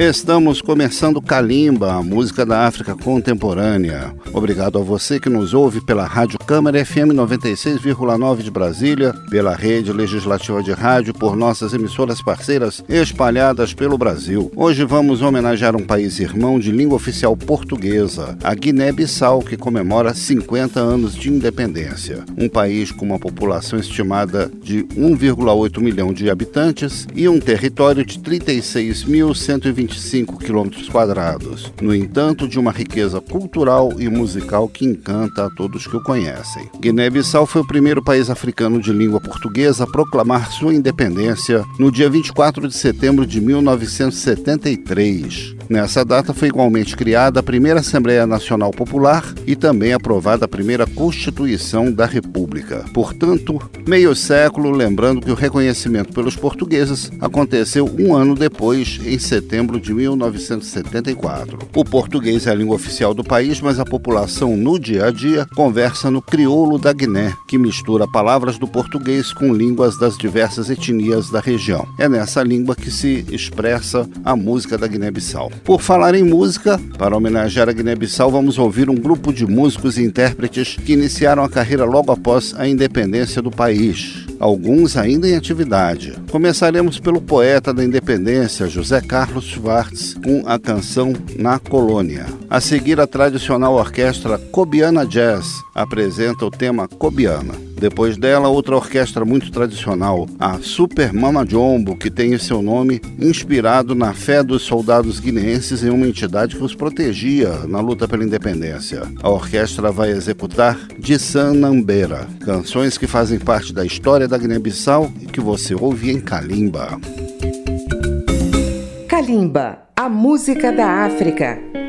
Estamos começando Kalimba, a música da África contemporânea. Obrigado a você que nos ouve pela Rádio Câmara FM 96,9 de Brasília, pela Rede Legislativa de Rádio, por nossas emissoras parceiras espalhadas pelo Brasil. Hoje vamos homenagear um país irmão de língua oficial portuguesa, a Guiné-Bissau, que comemora 50 anos de independência. Um país com uma população estimada de 1,8 milhão de habitantes e um território de 36.120 25 quilômetros quadrados. No entanto, de uma riqueza cultural e musical que encanta a todos que o conhecem. Guiné-Bissau foi o primeiro país africano de língua portuguesa a proclamar sua independência no dia 24 de setembro de 1973. Nessa data foi igualmente criada a primeira Assembleia Nacional Popular e também aprovada a primeira Constituição da República. Portanto, meio século lembrando que o reconhecimento pelos portugueses aconteceu um ano depois, em setembro de 1974. O português é a língua oficial do país, mas a população no dia a dia conversa no crioulo da Guiné, que mistura palavras do português com línguas das diversas etnias da região. É nessa língua que se expressa a música da Guiné-Bissau. Por falar em música, para homenagear a Guiné-Bissau, vamos ouvir um grupo de músicos e intérpretes que iniciaram a carreira logo após a independência do país, alguns ainda em atividade. Começaremos pelo poeta da independência, José Carlos Schwartz, com a canção Na Colônia. A seguir, a tradicional orquestra Cobiana Jazz apresenta o tema Cobiana. Depois dela, outra orquestra muito tradicional, a Super Mama Jombo, que tem seu nome inspirado na fé dos soldados guineenses em uma entidade que os protegia na luta pela independência. A orquestra vai executar de Sanambeira, canções que fazem parte da história da Guiné-Bissau e que você ouve em Kalimba. Kalimba, a música da África.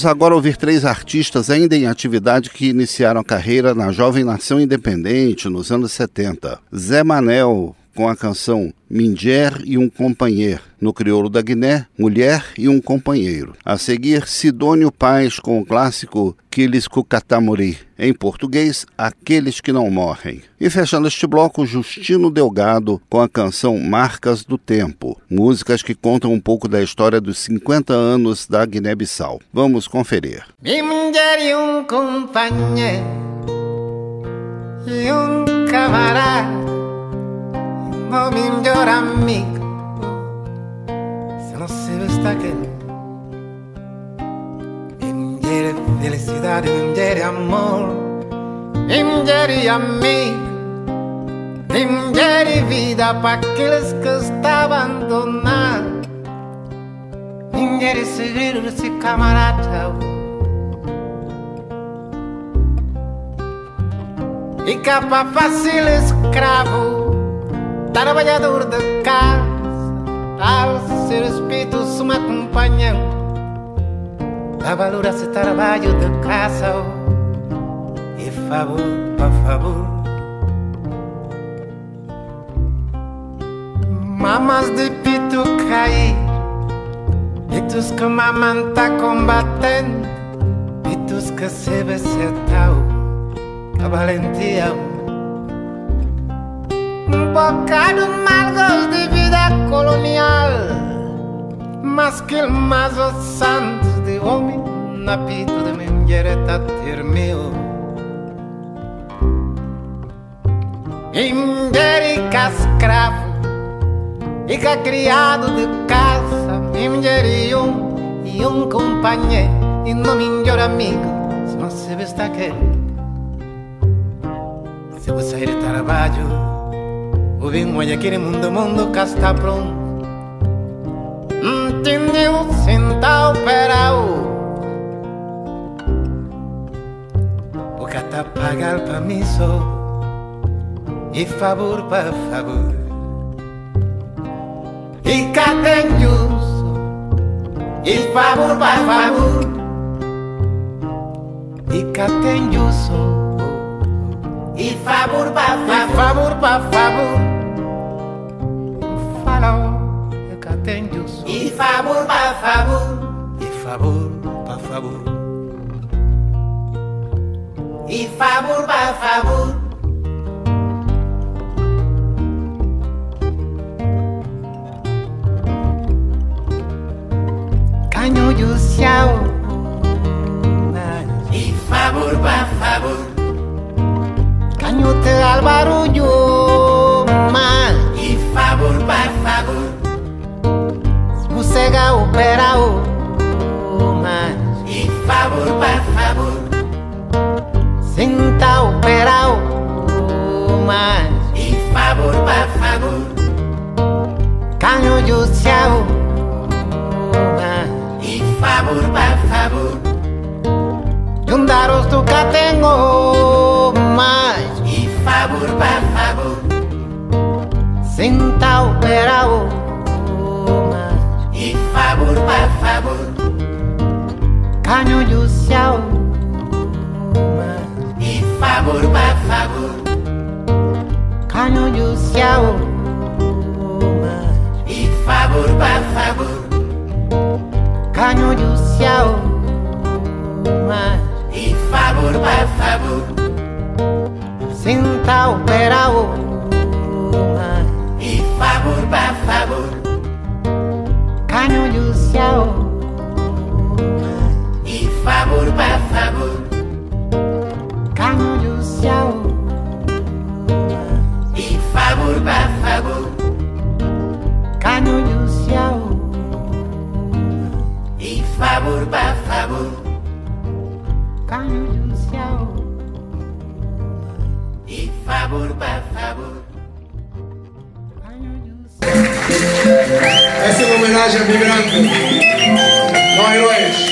Vamos agora ouvir três artistas ainda em atividade que iniciaram a carreira na jovem nação independente nos anos 70. Zé Manel, com a canção Minger e um Companheiro. No crioulo da Guiné, Mulher e um Companheiro. A seguir, Sidônio Paz com o clássico Quiles Cucatamuri. Em português, Aqueles que Não Morrem. E fechando este bloco, Justino Delgado com a canção Marcas do Tempo. Músicas que contam um pouco da história dos 50 anos da Guiné-Bissau. Vamos conferir. Minger e um companheiro e um camarada o melhor amigo Não se está aqui Mulher é felicidade, mulher é amor. Mulher e amigo Mulher e vida para aqueles que estão abandonados Mulher e segredo desse camarada. E capa fácil escravo. Trabalhador de casa, ao ser espírito me acompanha, a valor esse trabalho de casa, e favor, por favor. Mamas de pito cair, pitos que mamãe tá combatendo, pitos que se vê a valentia um bocado margos de vida colonial, mas que mais os santos de homem na pito de minha mulher está ter meu. Mulher e cascravo, e que criado de casa, minha mulher e um, e um companheiro, e não melhor amigo, se não se veste aquele. Se você de trabalho, o vinho aquele mundo, mundo cá está pronto Entendeu? Senta operao O que tá pagar para mim só E favor para favor E cá tem justo E favor para favor E cá tem justo e favor para favor, e favor para favor. Favor para favor. E favor para favor. E favor para favor. Canho do céu. E favor para favor. Canho te al barulho. Opera o mas e favor por favor. Sinta opera o mas e favor por favor. Canho do céu e favor por favor. Juntaros tu que tengo mas e favor por favor. Sinta opera o favor, por favor. Canho do céu. E favor, por favor. Canho do céu. E favor, por favor. Canho do céu. E favor, por favor. Sinta o perao. E favor para favor homenagem a Migrante, não heróis.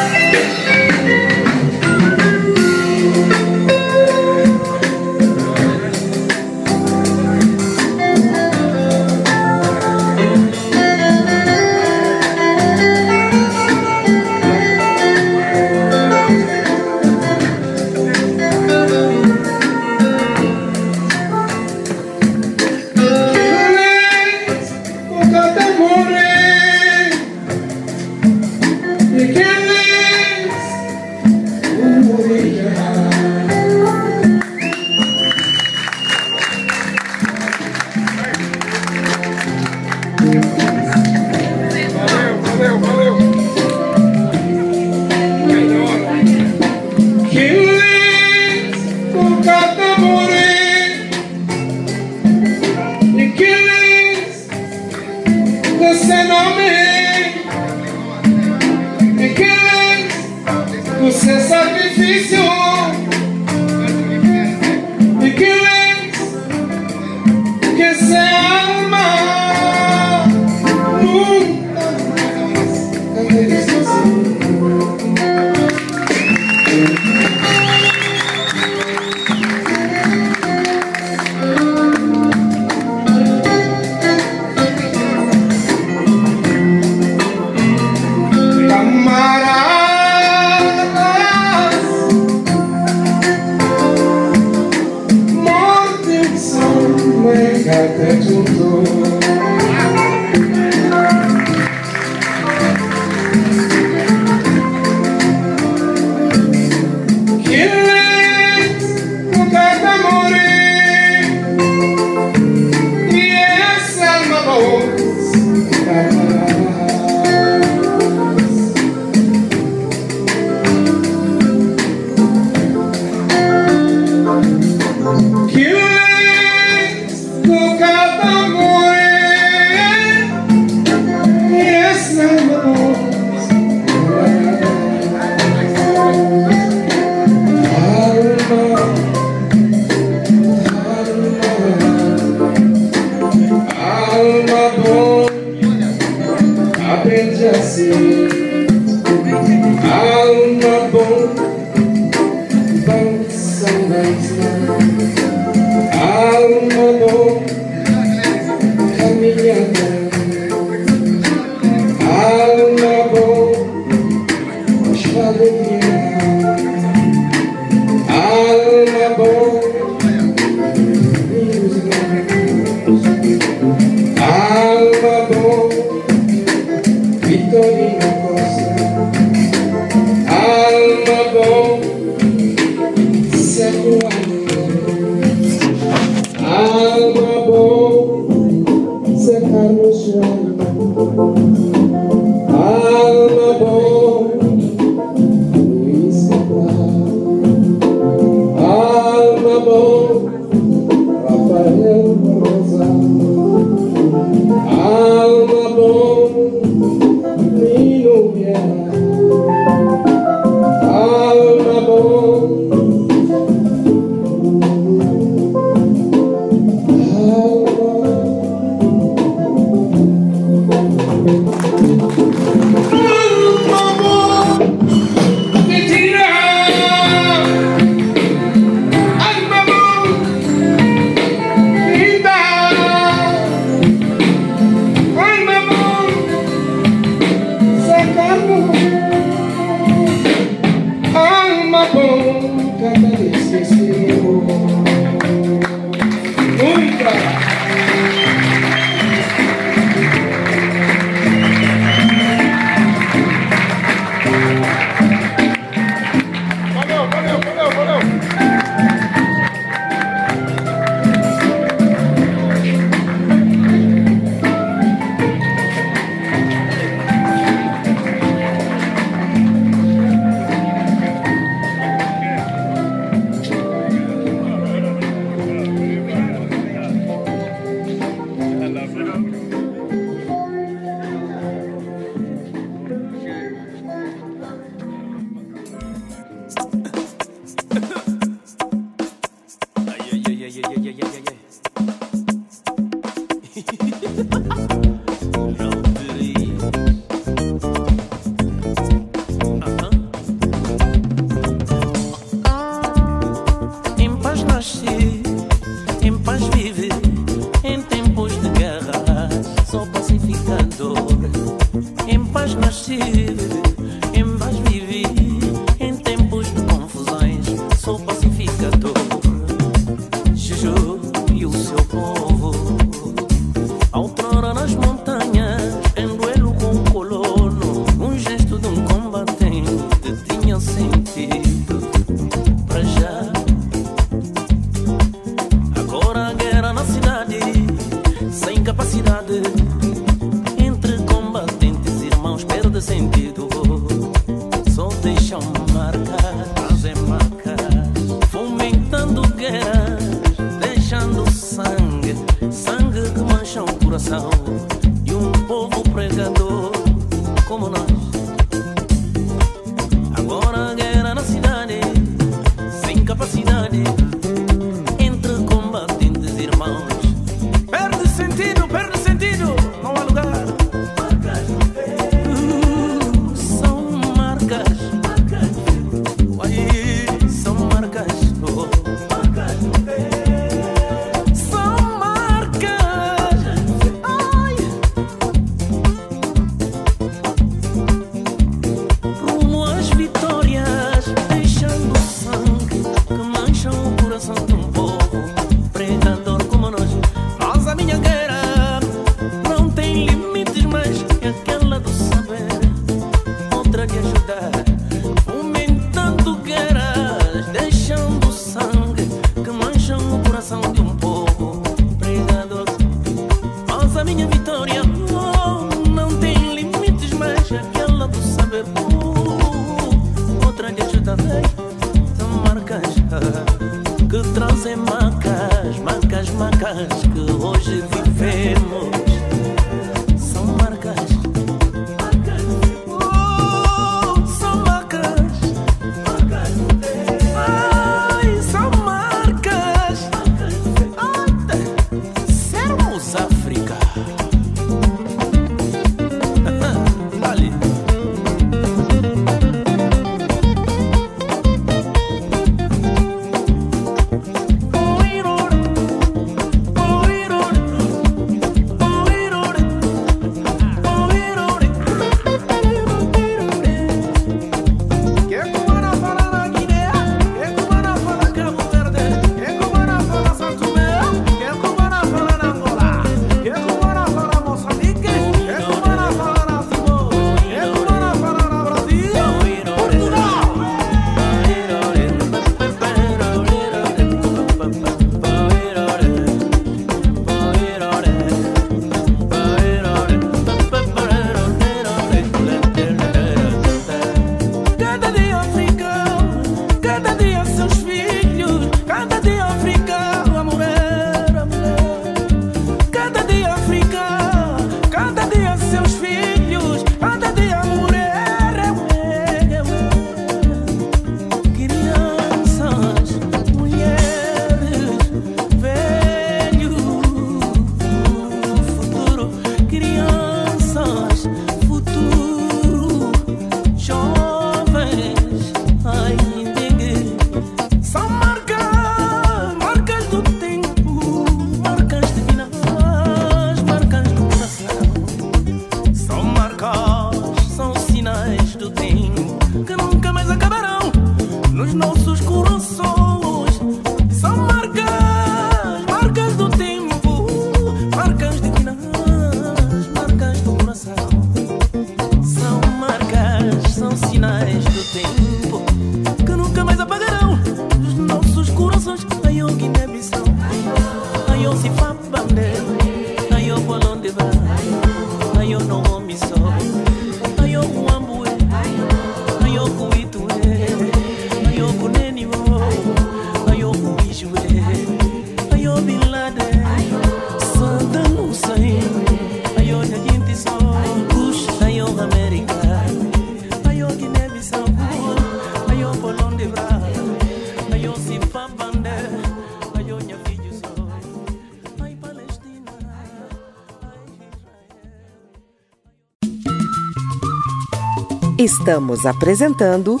Estamos apresentando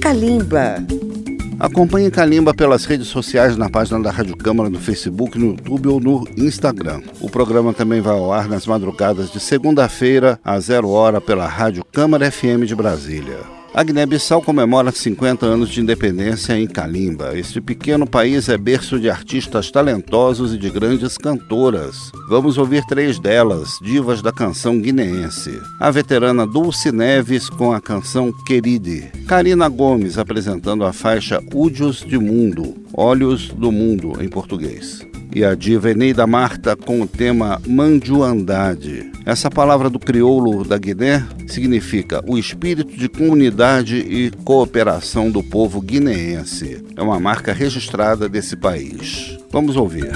Kalimba. Acompanhe Kalimba pelas redes sociais na página da Rádio Câmara no Facebook, no YouTube ou no Instagram. O programa também vai ao ar nas madrugadas de segunda-feira, a zero hora, pela Rádio Câmara FM de Brasília. A Guiné-Bissau comemora 50 anos de independência em Calimba. Este pequeno país é berço de artistas talentosos e de grandes cantoras. Vamos ouvir três delas, divas da canção guineense. A veterana Dulce Neves com a canção Queride. Karina Gomes apresentando a faixa Údios de Mundo, Olhos do Mundo em português e a diva Eneida Marta com o tema Mandiuandade. Essa palavra do crioulo da Guiné significa o espírito de comunidade e cooperação do povo guineense. É uma marca registrada desse país. Vamos ouvir.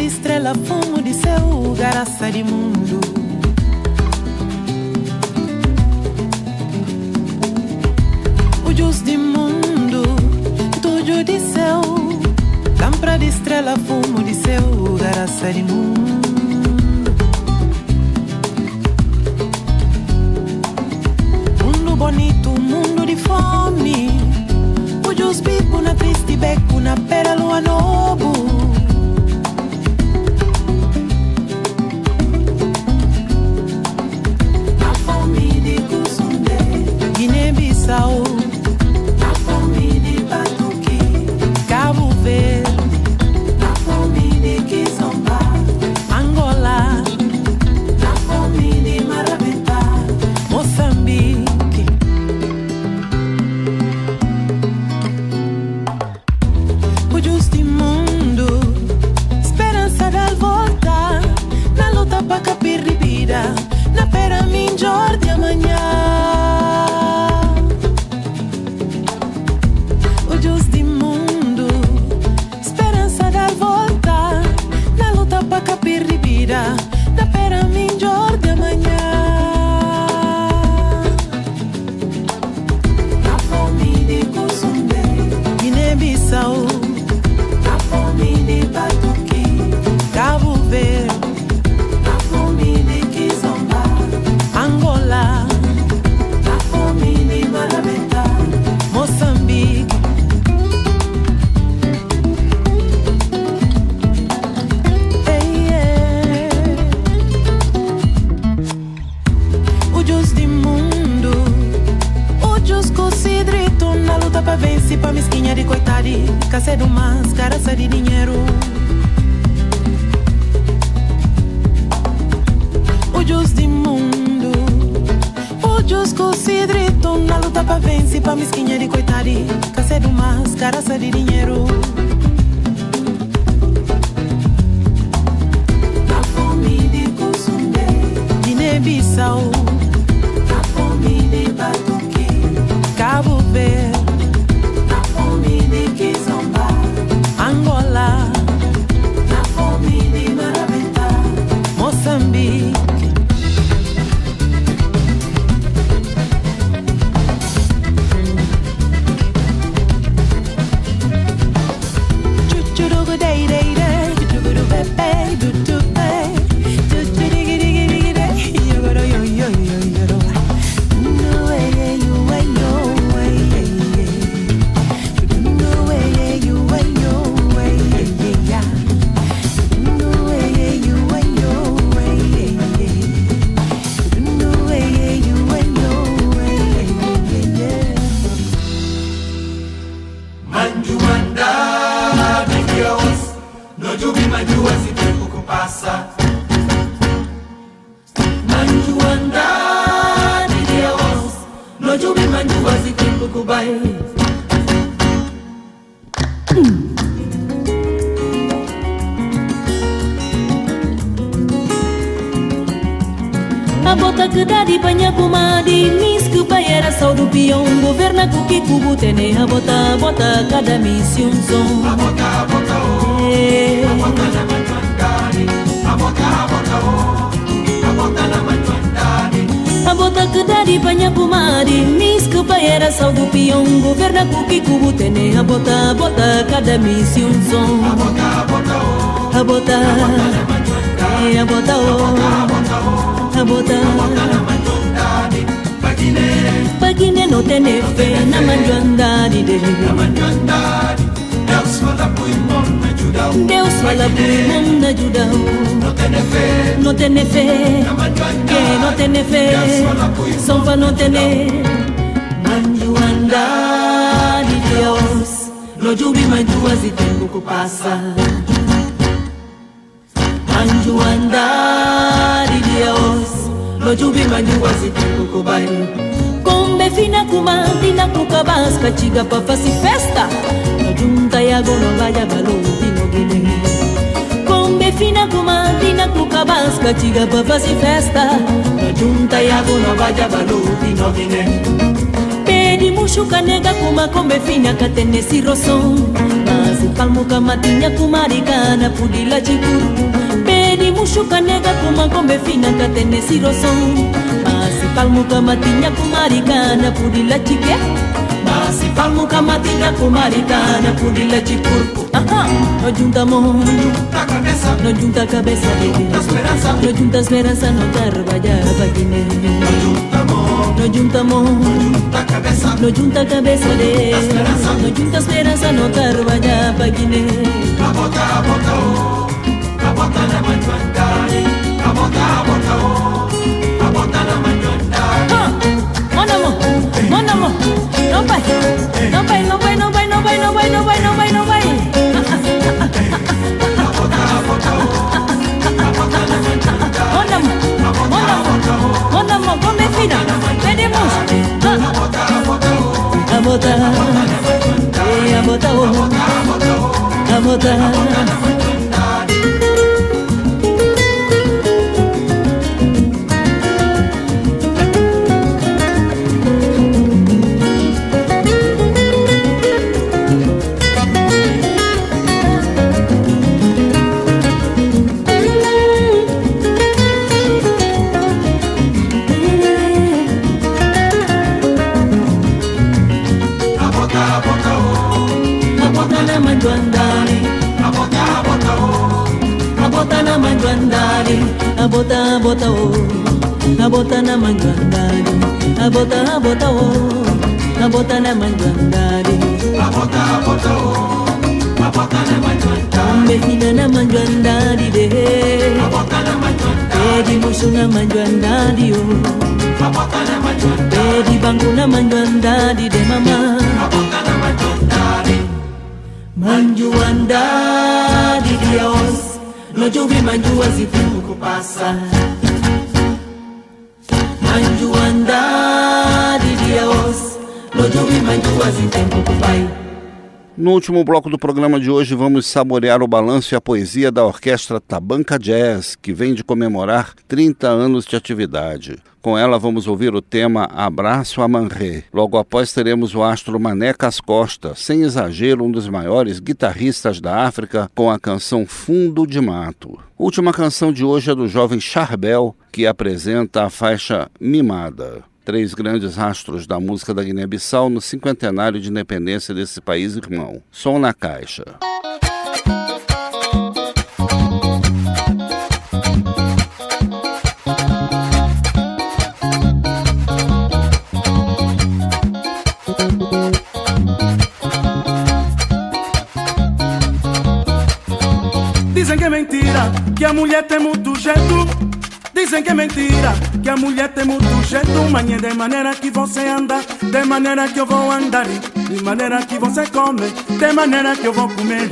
De estrela, fumo de céu, garaça de mundo. Ujos de mundo, tudo de céu. Lâmpada de estrela, fumo de céu, garaça de. Mundo si tempo que vai A bota que dá de banha comade Mis que pai era só do peão Governa com que cubo tene. A bota, a bota cada missão som A bota, a bota oh A bota na manjuandade A bota, a bota oh A bota na manjuandade A bota que dá de banha comade Mis que pai era só do peão Governa com que cubo tene A bota, a bota cada missão som A bota, a bota oh. A bota, a bota na manjuandade A bota oh a bota Pagine no tene. fé na manjuandade de. Deus Deus irmão ajudar No fé No tene fé Que no tene fé Deus fala pro irmão São pa no tene Manjuandade Deus No jubi manjuas e tempo que passa Manjuandade Deus No jubi manjuas e tempo que vai Kombe fina kumandi na kukabasca Chiga pa fazer festa junta ya gono vaya baluti no gilegi Combe fina comandina cucabasca chiga pa fasi festa. La junta ya gono vaya baluti no gilegi Pedi mushuka nega kuma combe fina katenesi roson Masi palmo kamatinya kumarikana pudila chikuru Pedi mushuka nega kuma combe fina katenesi roson Masi palmo kamatinya kumarikana pudila chikuru Sifalmu kama tidak kumaritana Kudila chikurku Aha. No junta moño No junta cabeza. Junta Dios No esperanza. No junta esperanza no tarvaya paquine No junta moño No junta moño No junta cabeza. No junta cabeza de esperanza. No junta esperanza no tarvaya paquine kabota bota o kabota na manchuantai kabota bota o kabota na No vai, no vai, no vai, no vai, no vai, no vai, no vai, no vai, no vai Mon amour, mon amour, mon amour, come fina, venimos A bota, a bota, eh, a bota, oh, a bota naman gwandari abota abota o abota naman gwandari abota abota o abota naman gwandari abota abota o abota na gwandari mehina naman gwandari de. Abota naman gwandari edi musu naman gwandari o abota naman gwandari edi bangu naman gwandari de mama. Abota naman gwandari manjuandari dia o No llueve manjua si tempo que passa. Manjuandari Dios No llueve manjua que vai. No último bloco do programa de hoje, vamos saborear o balanço e a poesia da Orquestra Tabanca Jazz, que vem de comemorar 30 anos de atividade. Com ela, vamos ouvir o tema Abraço a Manré. Logo após, teremos o astro Manecas Costa, sem exagero, um dos maiores guitarristas da África, com a canção Fundo de Mato. Última canção de hoje é do jovem Charbel, que apresenta a faixa Mimada três grandes rastros da música da Guiné-Bissau no cinquentenário de independência desse país irmão. Som na caixa. Mentira, que a mulher tem muito jeito. Dizem que é mentira, que a mulher tem muito jeito. Manhã de maneira que você anda, de maneira que eu vou andar. De maneira que você come, de maneira que eu vou comer.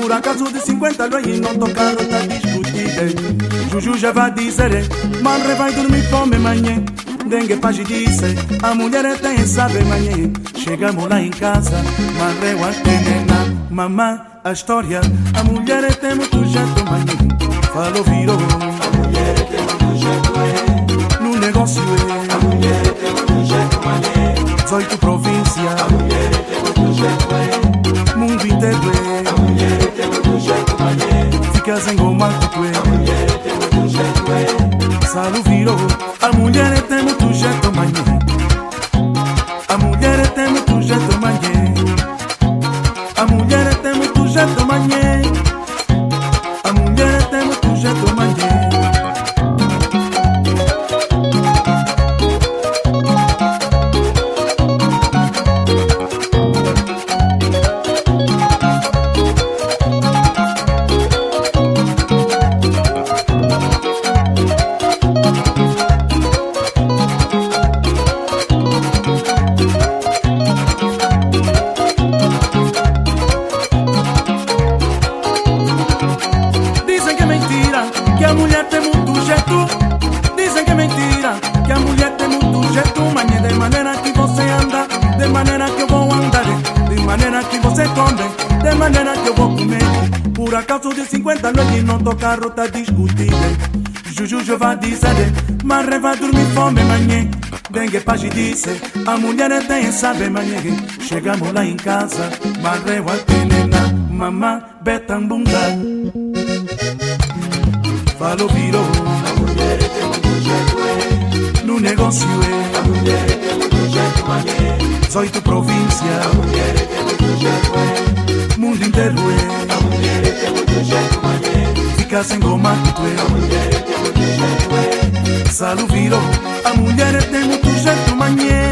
Por acaso de 50 lojas não tocaram, tá discutido. Juju já vai dizer, Marre vai dormir fome manhã. Dengue page disse, a mulher tem saber manhã. Chegamos lá em casa, Marre o antenena. Mamã, a história. A mulher é tema do mané, falou virou. A mulher é tema do gentleman, no negócio é. A mulher é tema do gentleman, 18 províncias. A mulher é tem muito jeito gentleman, mundo inteiro é. A mulher é tema do gentleman, ficas em goma, tu é. A mulher é tem muito jeito gentleman, salo virou. A mulher é tema A mulher tem saber manhã. Chegamos lá em casa, mas eu atenena. mamã betambunda Falo virou A mulher tem muito jeito, é. no negócio A mulher tem muito jeito, mané. 18 província A mulher tem muito jeito, é. mundo inteiro é A mulher tem muito jeito, mané. fica sem goma tu A é mulher muito jeito, é. Virou a mulher tem muito jeito manhã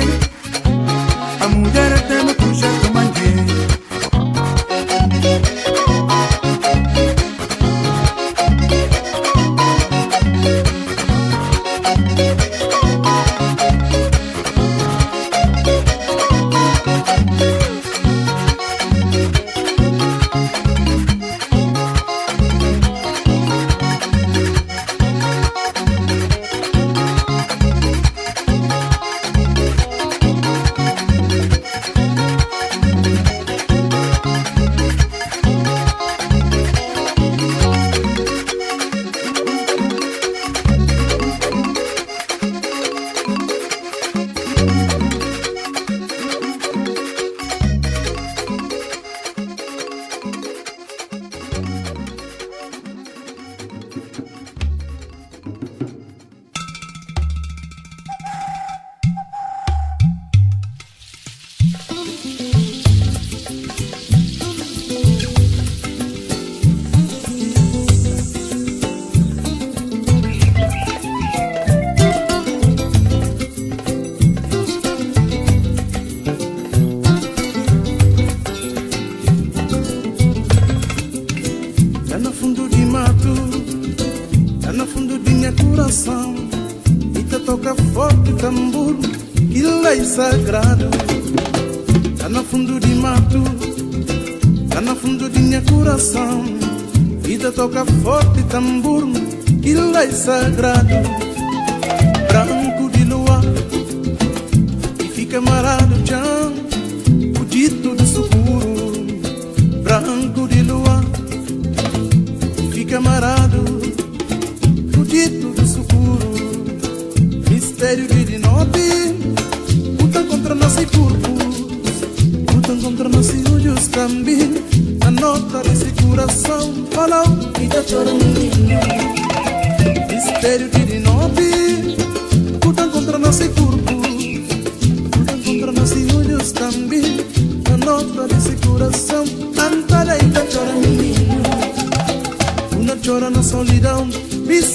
mistério de noite lutam contra nosso corpo lutam contra nossos olhos também. A nota desse coração falou e tá chorando mistério de noite lutam contra nosso corpo lutam contra nossos olhos também. A nota desse coração cantarei e tá chorando uma chora na solidão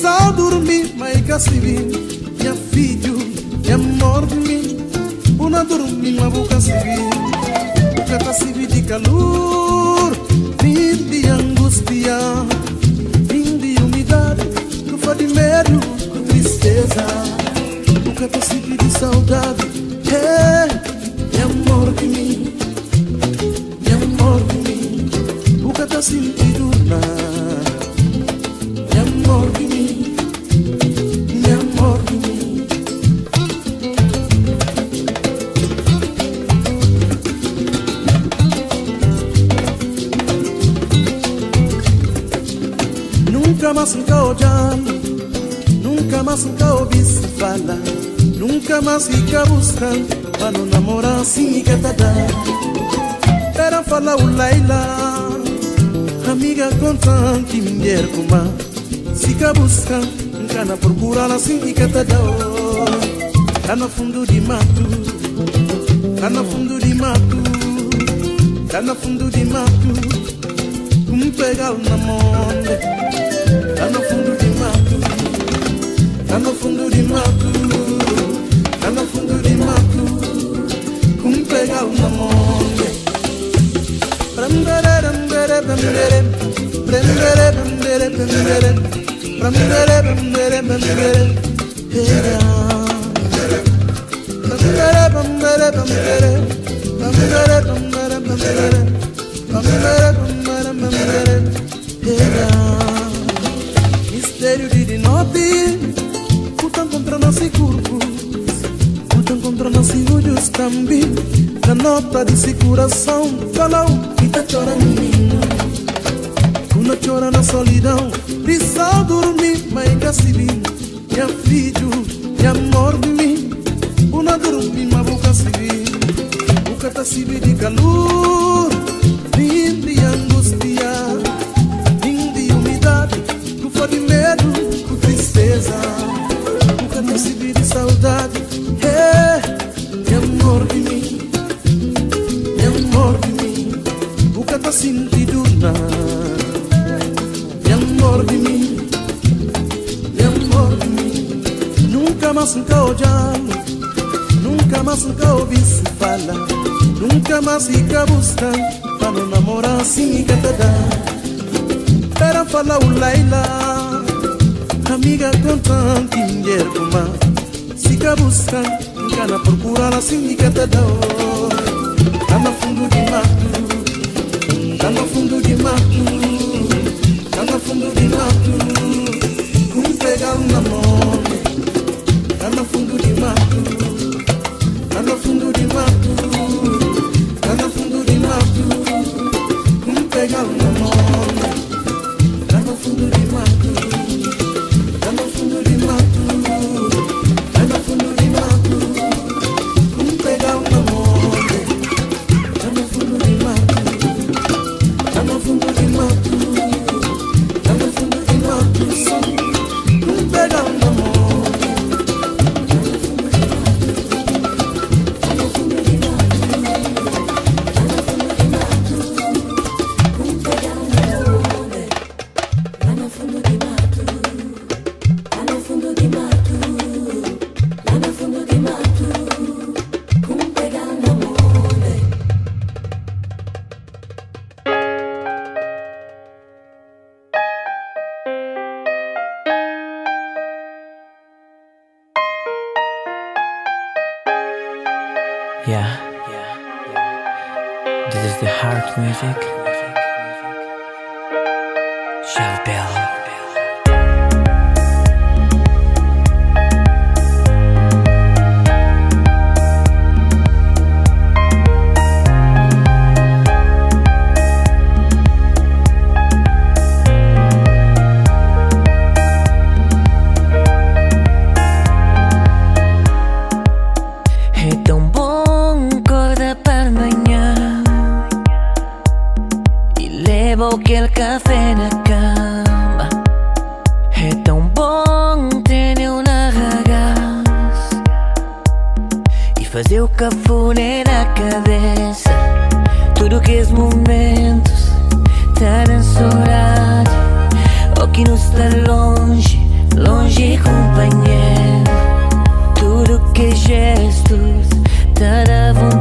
só dormir, mas se mia figlio, mia mordimi, una dormima buca sivi, buca sivi de calor, fin de angustia, fin de umidade, tu faz de medo, com tristeza, buca é sivi de saudade, eh, mia mordimi, mia mordimi, sentindo sentidura. Royal, nunca más cao bisfala, nunca más ica buscan, para no namorar sin gatada. Era fala ulaila, amiga contan que mier kuma, sica buscan, cana procurala sin gatada. Cana fundo de mato, cana fundo de mato, cana fundo de mato, um pegal na mão. Tá no fundo de mato. Tá no fundo de mato. Tá no fundo de mato. Como pegar na monde Prendere, prendere, prendere, prendere, prendere, prendere, prendere, prendere, prendere. Prendere, prendere, prendere, prendere, prendere, prendere, prendere, prendere, prendere, era. Mistério de noite, lutam contra nossos corpos, lutam contra nossos olhos também. Na nota desse coração, falou e tá chorando. Quando chora na solidão, precisa dormir, se vi. Minha filho, minha amor de mim, uma dormir, mas se vi. Boca tá se de calor, más nunca llamo, nunca más nunca ouvis fala, nunca más nunca busca, para no namorar sin que te da. Pero fala un Laila, amiga con tanto dinheiro más, si que busca, nunca na procurar sin que te da. Tá no fundo de mato, tá no fundo de mato, tá no fundo de mato, com pegar um namoro. no fundo de mato, lá no fundo de mato, lá no fundo de mato, não pega nome. que nos longe, longe companheiro. Tudo que gestos te vontade.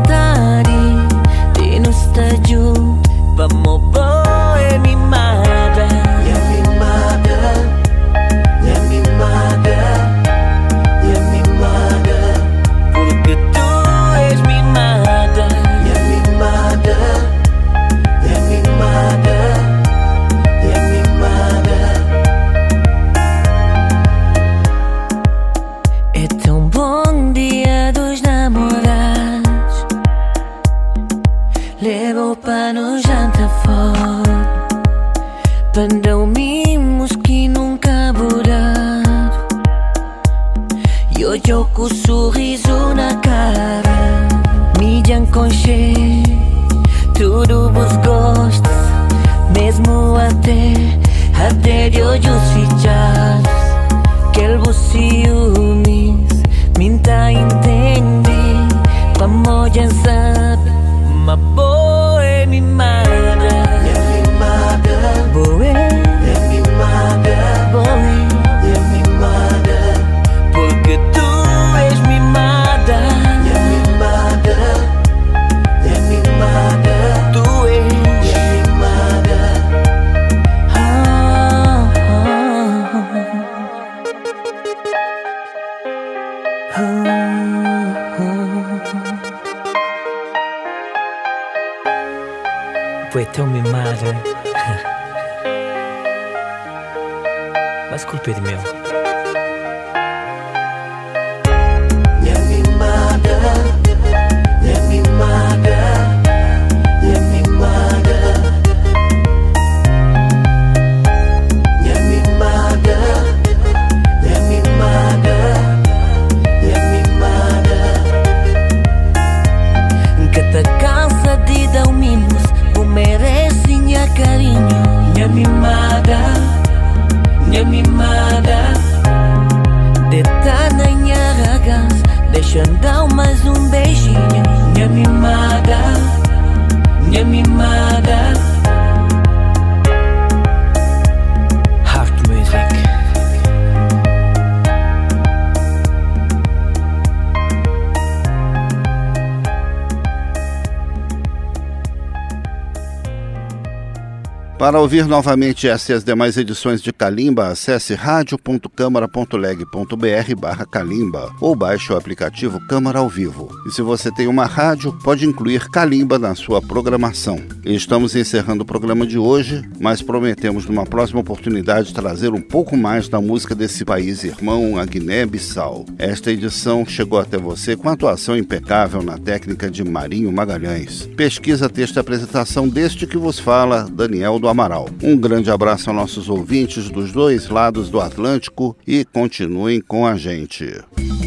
Para ouvir novamente essa e as demais edições de Calimba, acesse radio.câmara.leg.br barra Calimba ou baixe o aplicativo Câmara ao Vivo. E se você tem uma rádio, pode incluir Calimba na sua programação. Estamos encerrando o programa de hoje, mas prometemos numa próxima oportunidade trazer um pouco mais da música desse país irmão, a Guiné-Bissau. Esta edição chegou até você com atuação impecável na técnica de Marinho Magalhães. Pesquisa, texto e apresentação deste que vos fala, Daniel do Amaral. Um grande abraço aos nossos ouvintes dos dois lados do Atlântico e continuem com a gente.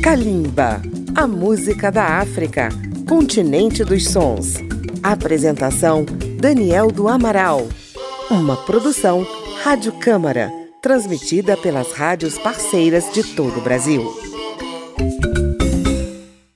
Kalimba, a música da África, continente dos sons. Apresentação: Daniel do Amaral. Uma produção Rádio Câmara, transmitida pelas rádios parceiras de todo o Brasil.